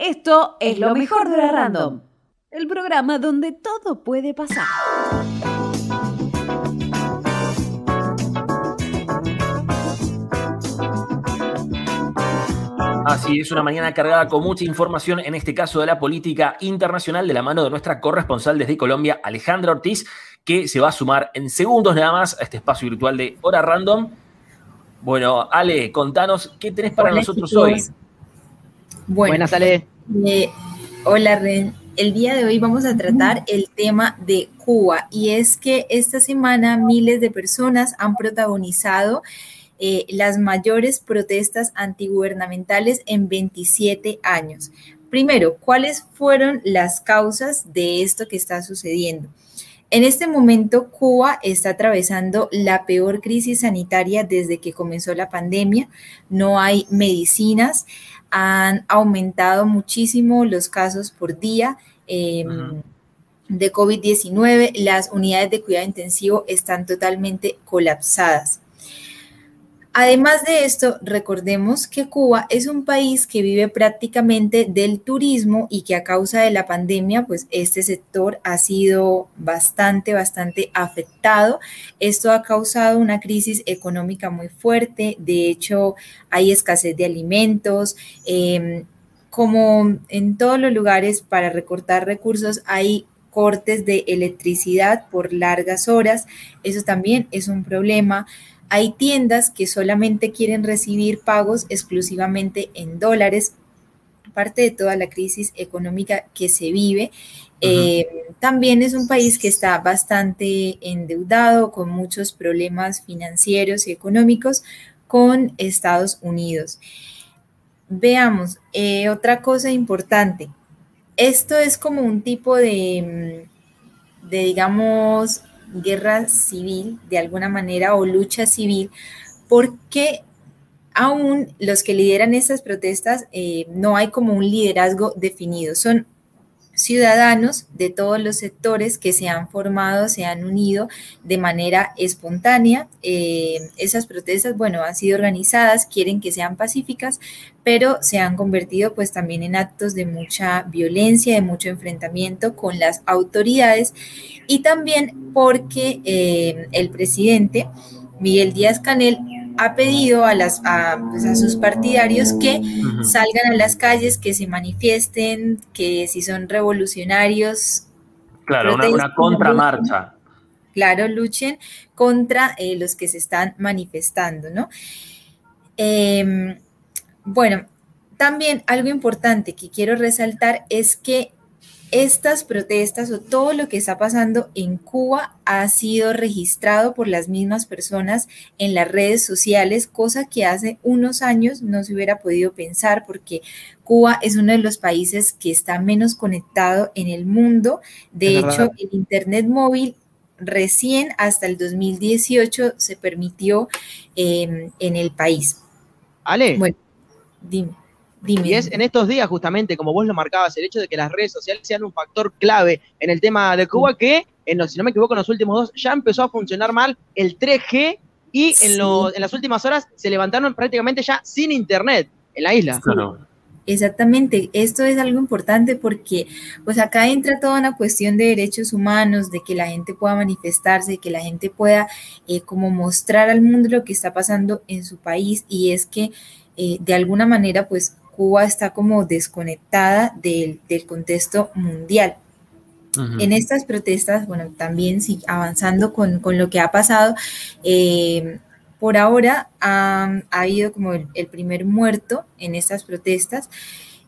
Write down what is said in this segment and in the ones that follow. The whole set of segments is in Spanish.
Esto es lo mejor de la Random, el programa donde todo puede pasar. Así es, una mañana cargada con mucha información, en este caso de la política internacional, de la mano de nuestra corresponsal desde Colombia, Alejandra Ortiz, que se va a sumar en segundos nada más a este espacio virtual de Hora Random. Bueno, Ale, contanos, ¿qué tenés para nosotros hoy? Bueno, Buenas, Ale. Eh, hola, Ren. El día de hoy vamos a tratar el tema de Cuba y es que esta semana miles de personas han protagonizado eh, las mayores protestas antigubernamentales en 27 años. Primero, ¿cuáles fueron las causas de esto que está sucediendo? En este momento, Cuba está atravesando la peor crisis sanitaria desde que comenzó la pandemia. No hay medicinas, han aumentado muchísimo los casos por día. Em, de COVID-19, las unidades de cuidado intensivo están totalmente colapsadas. Además de esto, recordemos que Cuba es un país que vive prácticamente del turismo y que a causa de la pandemia, pues este sector ha sido bastante, bastante afectado. Esto ha causado una crisis económica muy fuerte. De hecho, hay escasez de alimentos. Em, como en todos los lugares para recortar recursos, hay cortes de electricidad por largas horas. Eso también es un problema. Hay tiendas que solamente quieren recibir pagos exclusivamente en dólares, parte de toda la crisis económica que se vive. Eh, también es un país que está bastante endeudado, con muchos problemas financieros y económicos con Estados Unidos. Veamos, eh, otra cosa importante. Esto es como un tipo de, mm, de digamos, guerra civil de alguna manera o lucha civil, porque aún los que lideran estas protestas eh, no hay como un liderazgo definido, son ciudadanos de todos los sectores que se han formado, se han unido de manera espontánea. Eh, esas protestas, bueno, han sido organizadas, quieren que sean pacíficas, pero se han convertido pues también en actos de mucha violencia, de mucho enfrentamiento con las autoridades y también porque eh, el presidente Miguel Díaz Canel ha pedido a, las, a, pues, sus partidarios que salgan a las calles, que se manifiesten, que si son revolucionarios. Claro, una, contramarcha. Claro, luchen contra eh, los que se están manifestando, ¿no? Em, bueno, también algo importante que quiero resaltar es que estas protestas o todo lo que está pasando en Cuba ha sido registrado por las mismas personas en las redes sociales, cosa que hace unos años no se hubiera podido pensar porque Cuba es uno de los países que está menos conectado en el mundo. De hecho, el Internet móvil recién hasta el 2018 se permitió em, en el país. Ale. Bueno, dime. Y es en estos días, justamente, como vos lo marcabas, el hecho de que las redes sociales sean un factor clave en el tema de Cuba, que, en los, si no me equivoco, en los últimos dos ya empezó a funcionar mal el 3G y en, en las últimas horas se levantaron prácticamente ya sin internet en la isla. Exactamente, esto es algo importante porque pues acá entra toda una cuestión de derechos humanos, de que la gente pueda manifestarse, que la gente pueda eh, como mostrar al mundo lo que está pasando en su país. Y es que eh, de alguna manera pues Cuba está como desconectada del, contexto mundial. En estas protestas, bueno, también sí, avanzando con, lo que ha pasado, eh, por ahora ha, habido como el, primer muerto en estas protestas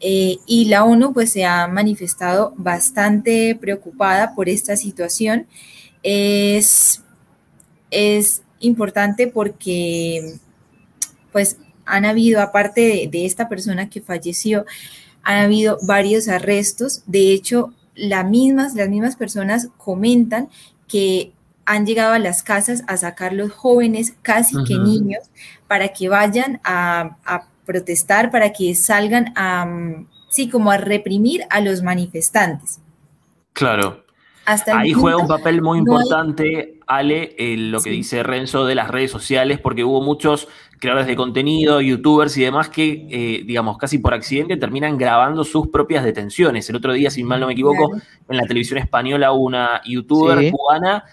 eh, y la ONU pues se ha manifestado bastante preocupada por esta situación. Es, es importante porque pues han habido, aparte de, esta persona que falleció, han habido varios arrestos. De hecho, mismas, las mismas personas comentan que han llegado a las casas a sacar los jóvenes, casi que niños, para que vayan a, protestar, para que salgan a, sí, como a reprimir a los manifestantes. Claro. Ahí juega un papel muy importante, Ale, lo que dice Renzo de las redes sociales, porque hubo muchos creadores de contenido, youtubers y demás que, eh, digamos, casi por accidente terminan grabando sus propias detenciones. El otro día, si mal no me equivoco, en la televisión española una youtuber cubana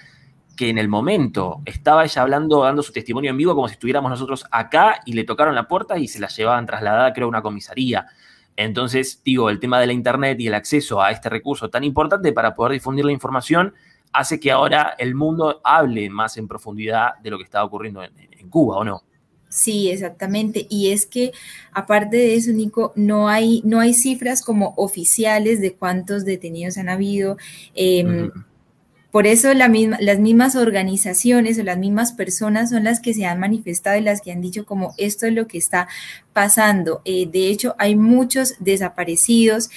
que en el momento estaba ella hablando, dando su testimonio en vivo como si estuviéramos nosotros acá y le tocaron la puerta y se la llevaban trasladada, creo, a una comisaría. Entonces, digo, el tema de la Internet y el acceso a este recurso tan importante para poder difundir la información hace que ahora el mundo hable más en profundidad de lo que está ocurriendo en, Cuba, ¿o no? Sí, exactamente. Y es que aparte de eso, Nico, no hay, no hay cifras como oficiales de cuántos detenidos han habido. Em, por eso las mismas organizaciones o las mismas personas son las que se han manifestado y las que han dicho como esto es lo que está pasando. Eh, de hecho, hay muchos desaparecidos.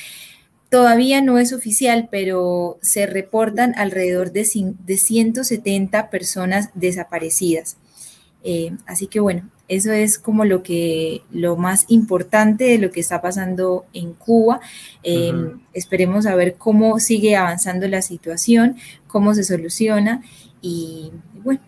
Todavía no es oficial, pero se reportan alrededor de, de 170 personas desaparecidas. Eh, así que bueno, eso es como lo que lo más importante de lo que está pasando en Cuba. Em, esperemos a ver cómo sigue avanzando la situación, cómo se soluciona y, bueno.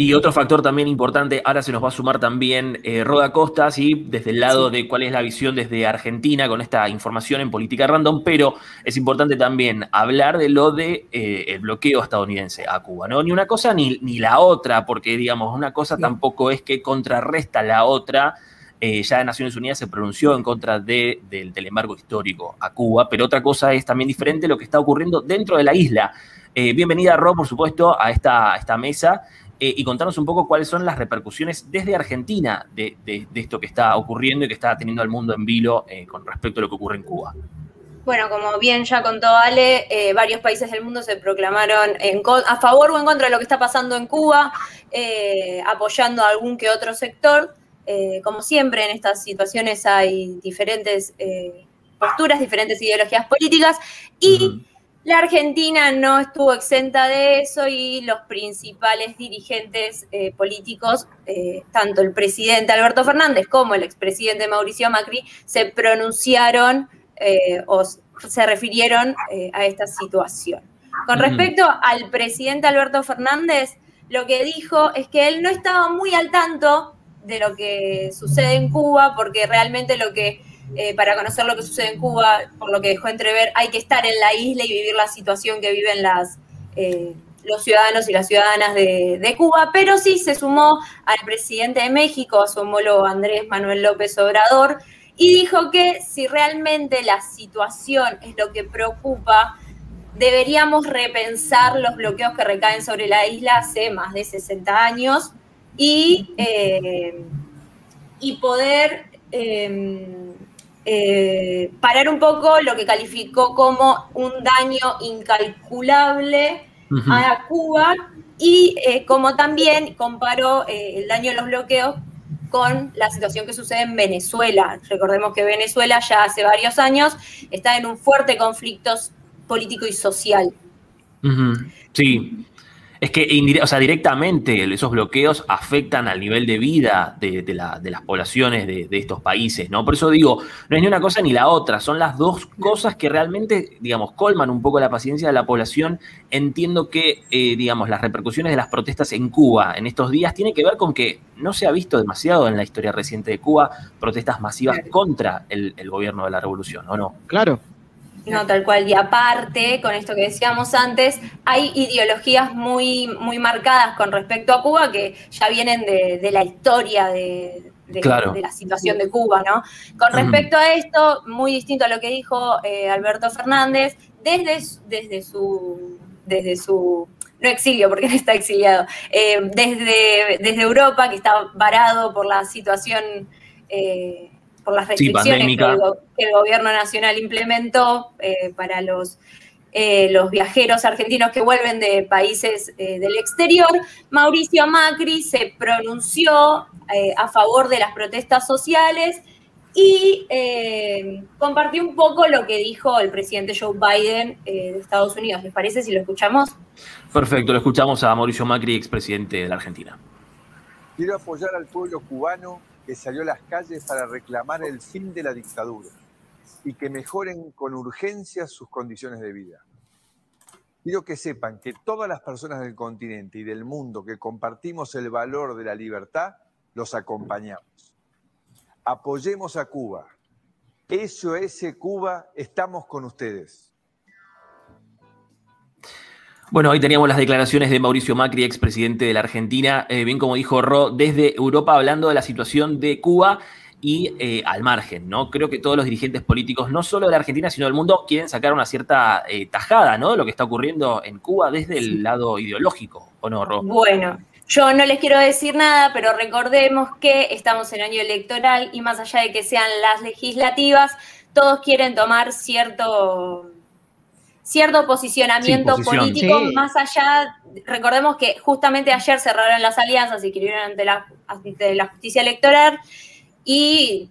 Y otro factor también importante, ahora se nos va a sumar también eh, Roda Costa, ¿sí? desde el lado de cuál es la visión desde Argentina con esta información en política random, pero es importante también hablar de lo de eh, el bloqueo estadounidense a Cuba, ¿no? Ni una cosa ni, ni la otra, porque digamos, una cosa tampoco es que contrarresta la otra. Eh, ya Naciones Unidas se pronunció en contra de, del, embargo histórico a Cuba, pero otra cosa es también diferente lo que está ocurriendo dentro de la isla. bienvenida, Ro, por supuesto, a esta, a esta mesa. Eh, y contarnos un poco cuáles son las repercusiones desde Argentina de, esto que está ocurriendo y que está teniendo al mundo en vilo eh, con respecto a lo que ocurre en Cuba. Bueno, como bien ya contó Ale, eh, varios países del mundo se proclamaron a favor o en contra de lo que está pasando en Cuba, apoyando a algún que otro sector. como siempre, en estas situaciones hay diferentes posturas, diferentes ideologías políticas y la Argentina no estuvo exenta de eso y los principales dirigentes eh, políticos, eh, tanto el presidente Alberto Fernández como el expresidente Mauricio Macri, se pronunciaron eh, o se refirieron a esta situación. Con respecto al presidente Alberto Fernández, lo que dijo es que él no estaba muy al tanto de lo que sucede en Cuba, porque realmente lo que eh, para conocer lo que sucede en Cuba, por lo que dejó entrever, hay que estar en la isla y vivir la situación que viven las, eh, los ciudadanos y las ciudadanas de, Cuba, pero sí se sumó al presidente de México, a su homólogo Andrés Manuel López Obrador, y dijo que si realmente la situación es lo que preocupa, deberíamos repensar los bloqueos que recaen sobre la isla hace más de 60 años y, eh, y poder parar un poco lo que calificó como un daño incalculable a Cuba y eh, como también comparó eh, el daño de los bloqueos con la situación que sucede en Venezuela. Recordemos que Venezuela ya hace varios años está en un fuerte conflicto político y social. Sí, es que o sea, directamente esos bloqueos afectan al nivel de vida de, las poblaciones de, estos países, ¿no? Por eso digo, no es ni una cosa ni la otra, son las dos cosas que realmente, digamos, colman un poco la paciencia de la población. Entiendo que, eh, digamos, las repercusiones de las protestas en Cuba en estos días tiene que ver con que no se ha visto demasiado en la historia reciente de Cuba protestas masivas contra el, el gobierno de la revolución, ¿o no? Claro, no, tal cual. Y aparte, con esto que decíamos antes, hay ideologías muy, muy marcadas con respecto a Cuba que ya vienen de, la historia de, la situación de Cuba, ¿no? Con respecto a esto, muy distinto a lo que dijo eh, Alberto Fernández, desde, desde su. Desde su no exilio, porque no está exiliado, eh, desde, desde Europa, que está varado por la situación eh, por las restricciones que, el, gobierno nacional implementó eh, para los, eh, los viajeros argentinos que vuelven de países eh, del exterior, Mauricio Macri se pronunció a favor de las protestas sociales y compartió un poco lo que dijo el presidente Joe Biden de Estados Unidos. ¿Les parece si lo escuchamos? Perfecto, lo escuchamos a Mauricio Macri, expresidente de la Argentina. Quiero apoyar al pueblo cubano que salió a las calles para reclamar el fin de la dictadura y que mejoren con urgencia sus condiciones de vida. Quiero que sepan que todas las personas del continente y del mundo que compartimos el valor de la libertad los acompañamos. Apoyemos a Cuba. SOS Cuba, estamos con ustedes. Bueno, hoy teníamos las declaraciones de Mauricio Macri, expresidente de la Argentina, eh, bien como dijo Ro, desde Europa hablando de la situación de Cuba y eh, al margen, ¿no? Creo que todos los dirigentes políticos, no solo de la Argentina, sino del mundo, quieren sacar una cierta eh, tajada, ¿no? De lo que está ocurriendo en Cuba desde el lado ideológico, ¿o no, Ro? Bueno, yo no les quiero decir nada, pero recordemos que estamos en año electoral y más allá de que sean las legislativas, todos quieren tomar cierto cierto posicionamiento político, más allá, recordemos que justamente ayer cerraron las alianzas y escribieron ante la, ante la justicia electoral y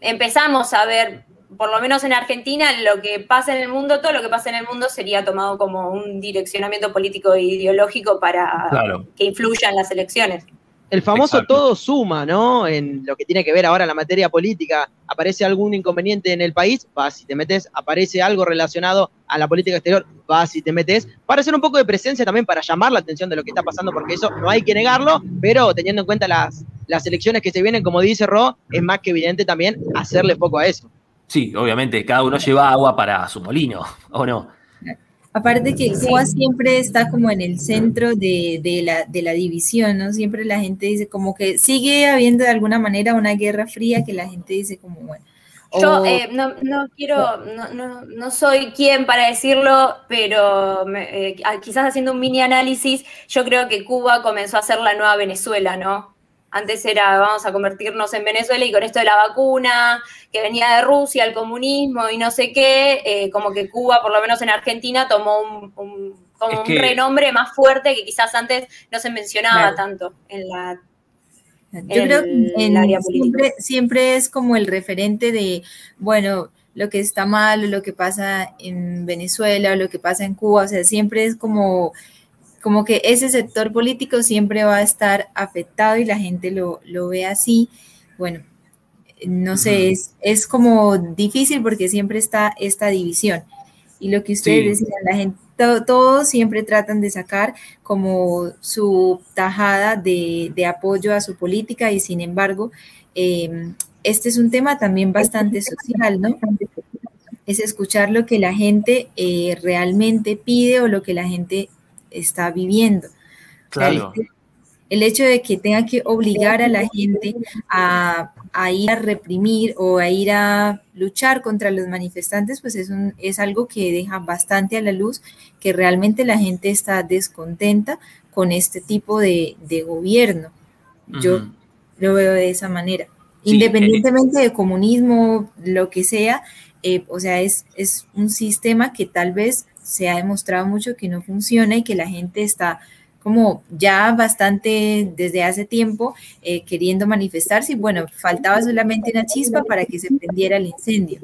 empezamos a ver, por lo menos en Argentina, lo que pasa en el mundo, todo lo que pasa en el mundo sería tomado como un direccionamiento político e ideológico para que influya en las elecciones. El famoso todo suma, ¿no? En lo que tiene que ver ahora la materia política. Aparece algún inconveniente en el país, vas y te metes. Aparece algo relacionado a la política exterior, vas y te metes. Para hacer un poco de presencia también, para llamar la atención de lo que está pasando, porque eso no hay que negarlo, pero teniendo en cuenta las, las elecciones que se vienen, como dice Ro, es más que evidente también hacerle foco a eso. Sí, obviamente, cada uno lleva agua para su molino, ¿o no? Aparte que Cuba siempre está como en el centro de, la, de la división, ¿no? Siempre la gente dice como que sigue habiendo de alguna manera una guerra fría que la gente dice como, bueno. Yo eh, no, quiero, no, soy quien para decirlo, pero eh, quizás haciendo un mini análisis, yo creo que Cuba comenzó a ser la nueva Venezuela, ¿no? Antes era, vamos a convertirnos en Venezuela y con esto de la vacuna, que venía de Rusia, el comunismo y no sé qué, eh, como que Cuba, por lo menos en Argentina, tomó un, como un renombre más fuerte que quizás antes no se mencionaba tanto en la yo creo que en, área siempre, siempre, es como el referente de, bueno, lo que está mal, lo que pasa en Venezuela, o lo que pasa en Cuba, o sea, siempre es como como que ese sector político siempre va a estar afectado y la gente lo, ve así. Bueno, no sé, es, es, como difícil porque siempre está esta división. Y lo que ustedes decían, la gente, todos siempre tratan de sacar como su tajada de, apoyo a su política y sin embargo, em, este es un tema también bastante social, ¿no? Es escuchar lo que la gente eh, realmente pide o lo que la gente está viviendo. Claro. el, hecho de que tenga que obligar a la gente a, ir a reprimir o a ir a luchar contra los manifestantes, pues es, un, es algo que deja bastante a la luz que realmente la gente está descontenta con este tipo de, gobierno. Yo lo veo de esa manera. Independientemente de comunismo, lo que sea, eh, o sea, es, es un sistema que tal vez se ha demostrado mucho que no funciona y que la gente está como ya bastante desde hace tiempo eh, queriendo manifestarse y bueno, faltaba solamente una chispa para que se prendiera el incendio.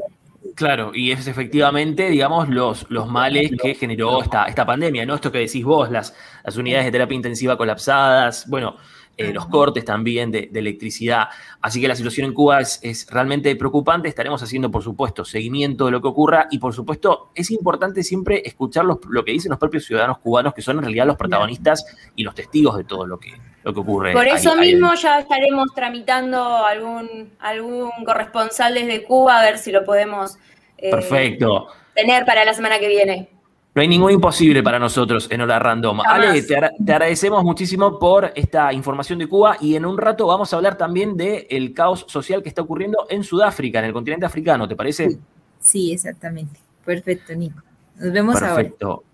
Claro, y es efectivamente, digamos, los, los males que generó esta, esta pandemia, ¿no? Esto que decís vos, las, las unidades de terapia intensiva colapsadas, bueno, eh, los cortes también de, electricidad. Así que la situación en Cuba es, realmente preocupante. Estaremos haciendo, por supuesto, seguimiento de lo que ocurra y, por supuesto, es importante siempre escuchar lo que dicen los propios ciudadanos cubanos, que son en realidad los protagonistas y los testigos de todo lo que, lo que ocurre. Por eso mismo ya estaremos tramitando algún, algún corresponsal desde Cuba a ver si lo podemos eh, Perfecto. tener para la semana que viene. No hay ningún imposible para nosotros en Hora Random. Ale, te, agradecemos muchísimo por esta información de Cuba y en un rato vamos a hablar también del caos social que está ocurriendo en Sudáfrica, en el continente africano, ¿te parece? Sí, exactamente. Perfecto, Nico. Nos vemos ahora. Perfecto.